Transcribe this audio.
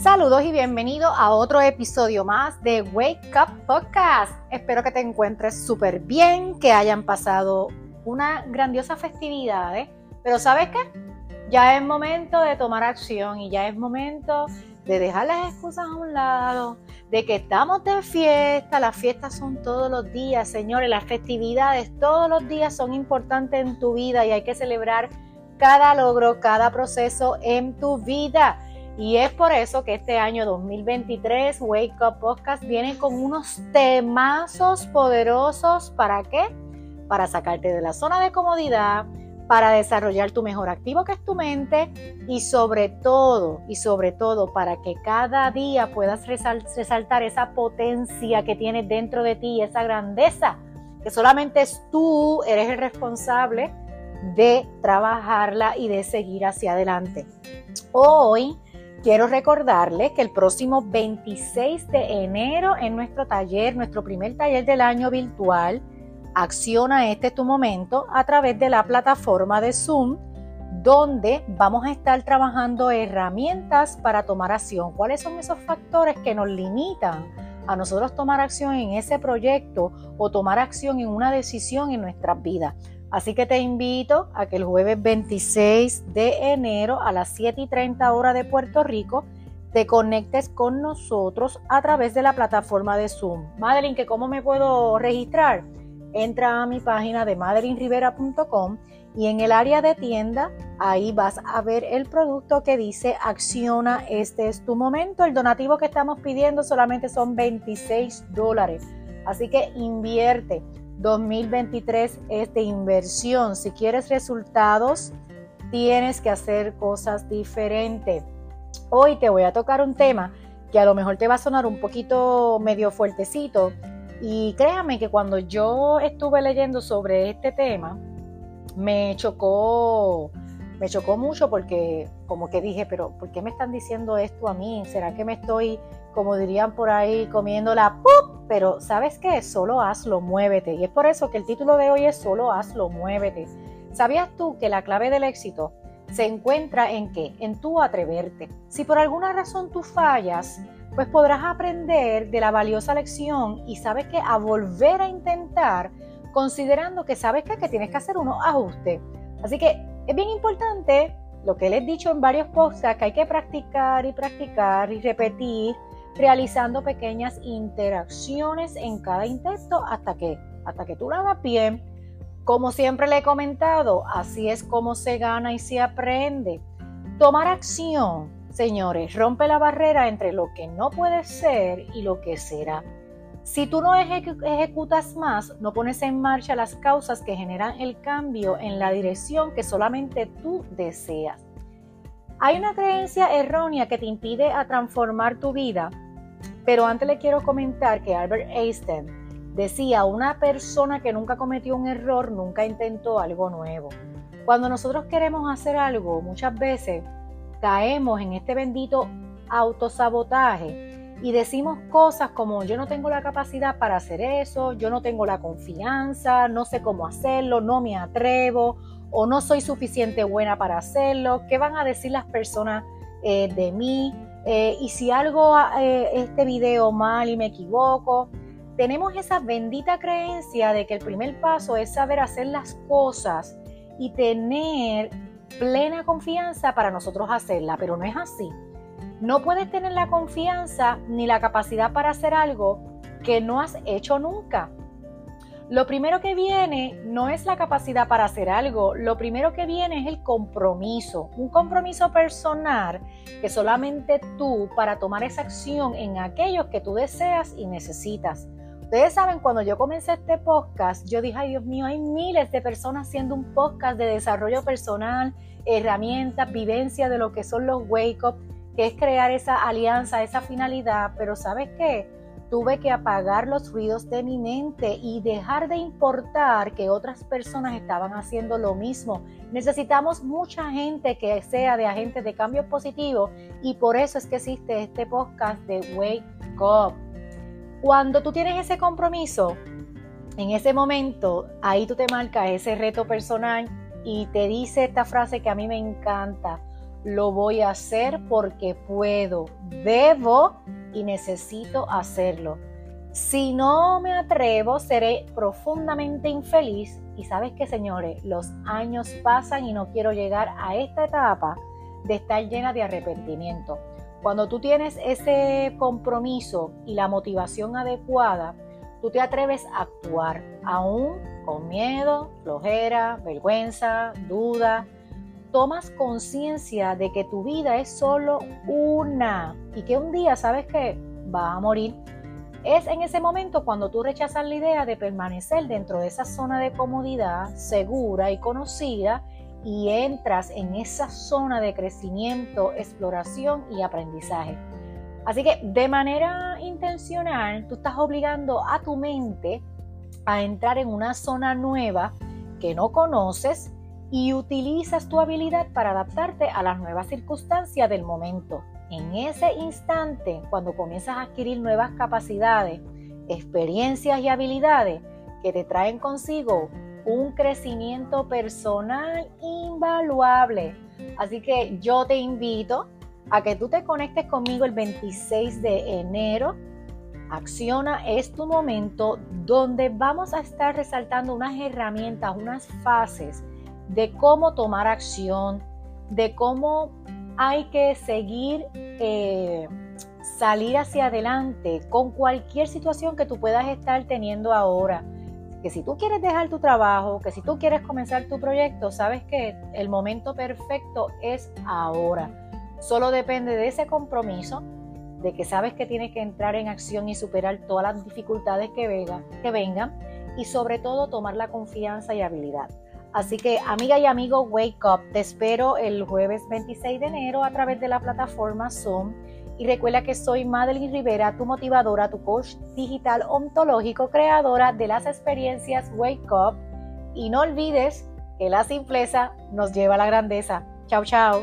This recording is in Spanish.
Saludos y bienvenido a otro episodio más de Wake Up Podcast. Espero que te encuentres súper bien, que hayan pasado una grandiosa festividad, ¿eh? pero ¿sabes qué? Ya es momento de tomar acción y ya es momento de dejar las excusas a un lado, de que estamos de fiesta, las fiestas son todos los días, señores, las festividades todos los días son importantes en tu vida y hay que celebrar cada logro, cada proceso en tu vida. Y es por eso que este año 2023 Wake Up Podcast viene con unos temazos poderosos. ¿Para qué? Para sacarte de la zona de comodidad, para desarrollar tu mejor activo que es tu mente y sobre todo, y sobre todo para que cada día puedas resaltar esa potencia que tienes dentro de ti, esa grandeza, que solamente es tú, eres el responsable de trabajarla y de seguir hacia adelante. Hoy quiero recordarles que el próximo 26 de enero en nuestro taller, nuestro primer taller del año virtual, Acciona este tu momento a través de la plataforma de Zoom, donde vamos a estar trabajando herramientas para tomar acción. ¿Cuáles son esos factores que nos limitan a nosotros tomar acción en ese proyecto o tomar acción en una decisión en nuestras vidas? Así que te invito a que el jueves 26 de enero a las 7 y 30 horas de Puerto Rico te conectes con nosotros a través de la plataforma de Zoom. Madeline, ¿que ¿cómo me puedo registrar? entra a mi página de maderinrivera.com y en el área de tienda, ahí vas a ver el producto que dice acciona, este es tu momento. El donativo que estamos pidiendo solamente son 26 dólares. Así que invierte. 2023 es de inversión. Si quieres resultados, tienes que hacer cosas diferentes. Hoy te voy a tocar un tema que a lo mejor te va a sonar un poquito medio fuertecito, y créanme que cuando yo estuve leyendo sobre este tema, me chocó, me chocó mucho porque como que dije, pero ¿por qué me están diciendo esto a mí? ¿Será que me estoy, como dirían por ahí, comiendo la ¡pup! Pero ¿sabes qué? Solo hazlo, muévete. Y es por eso que el título de hoy es Solo hazlo, muévete. ¿Sabías tú que la clave del éxito se encuentra en qué? En tu atreverte. Si por alguna razón tú fallas, pues podrás aprender de la valiosa lección y sabes que a volver a intentar, considerando que sabes que, que tienes que hacer unos ajustes. Así que es bien importante lo que les he dicho en varios podcasts, que hay que practicar y practicar y repetir, realizando pequeñas interacciones en cada intento hasta que, hasta que tú lo hagas bien. Como siempre le he comentado, así es como se gana y se aprende. Tomar acción Señores, rompe la barrera entre lo que no puede ser y lo que será. Si tú no ejecutas más, no pones en marcha las causas que generan el cambio en la dirección que solamente tú deseas. Hay una creencia errónea que te impide a transformar tu vida, pero antes le quiero comentar que Albert Einstein decía, una persona que nunca cometió un error nunca intentó algo nuevo. Cuando nosotros queremos hacer algo, muchas veces caemos en este bendito autosabotaje y decimos cosas como yo no tengo la capacidad para hacer eso, yo no tengo la confianza, no sé cómo hacerlo, no me atrevo o no soy suficiente buena para hacerlo, qué van a decir las personas eh, de mí eh, y si algo eh, este video mal y me equivoco. Tenemos esa bendita creencia de que el primer paso es saber hacer las cosas y tener plena confianza para nosotros hacerla, pero no es así. No puedes tener la confianza ni la capacidad para hacer algo que no has hecho nunca. Lo primero que viene no es la capacidad para hacer algo, lo primero que viene es el compromiso, un compromiso personal que solamente tú para tomar esa acción en aquellos que tú deseas y necesitas. Ustedes saben, cuando yo comencé este podcast, yo dije, ay Dios mío, hay miles de personas haciendo un podcast de desarrollo personal, herramientas, vivencia de lo que son los wake up, que es crear esa alianza, esa finalidad, pero ¿sabes qué? Tuve que apagar los ruidos de mi mente y dejar de importar que otras personas estaban haciendo lo mismo. Necesitamos mucha gente que sea de agentes de cambio positivo y por eso es que existe este podcast de Wake Up cuando tú tienes ese compromiso, en ese momento, ahí tú te marcas ese reto personal y te dice esta frase que a mí me encanta. lo voy a hacer porque puedo, debo y necesito hacerlo. Si no me atrevo, seré profundamente infeliz. Y sabes que, señores, los años pasan y no quiero llegar a esta etapa de estar llena de arrepentimiento. Cuando tú tienes ese compromiso y la motivación adecuada, tú te atreves a actuar, aún con miedo, flojera, vergüenza, duda. Tomas conciencia de que tu vida es solo una y que un día sabes que va a morir. Es en ese momento cuando tú rechazas la idea de permanecer dentro de esa zona de comodidad segura y conocida y entras en esa zona de crecimiento, exploración y aprendizaje. Así que de manera intencional, tú estás obligando a tu mente a entrar en una zona nueva que no conoces y utilizas tu habilidad para adaptarte a las nuevas circunstancias del momento. En ese instante, cuando comienzas a adquirir nuevas capacidades, experiencias y habilidades que te traen consigo un crecimiento personal invaluable. Así que yo te invito a que tú te conectes conmigo el 26 de enero. Acciona es tu momento donde vamos a estar resaltando unas herramientas, unas fases de cómo tomar acción, de cómo hay que seguir, eh, salir hacia adelante con cualquier situación que tú puedas estar teniendo ahora que si tú quieres dejar tu trabajo, que si tú quieres comenzar tu proyecto, sabes que el momento perfecto es ahora. Solo depende de ese compromiso, de que sabes que tienes que entrar en acción y superar todas las dificultades que, que vengan y sobre todo tomar la confianza y habilidad. Así que amiga y amigo, wake up. Te espero el jueves 26 de enero a través de la plataforma Zoom y recuerda que soy Madeline Rivera, tu motivadora, tu coach digital ontológico, creadora de las experiencias Wake Up. Y no olvides que la simpleza nos lleva a la grandeza. Chao, chao.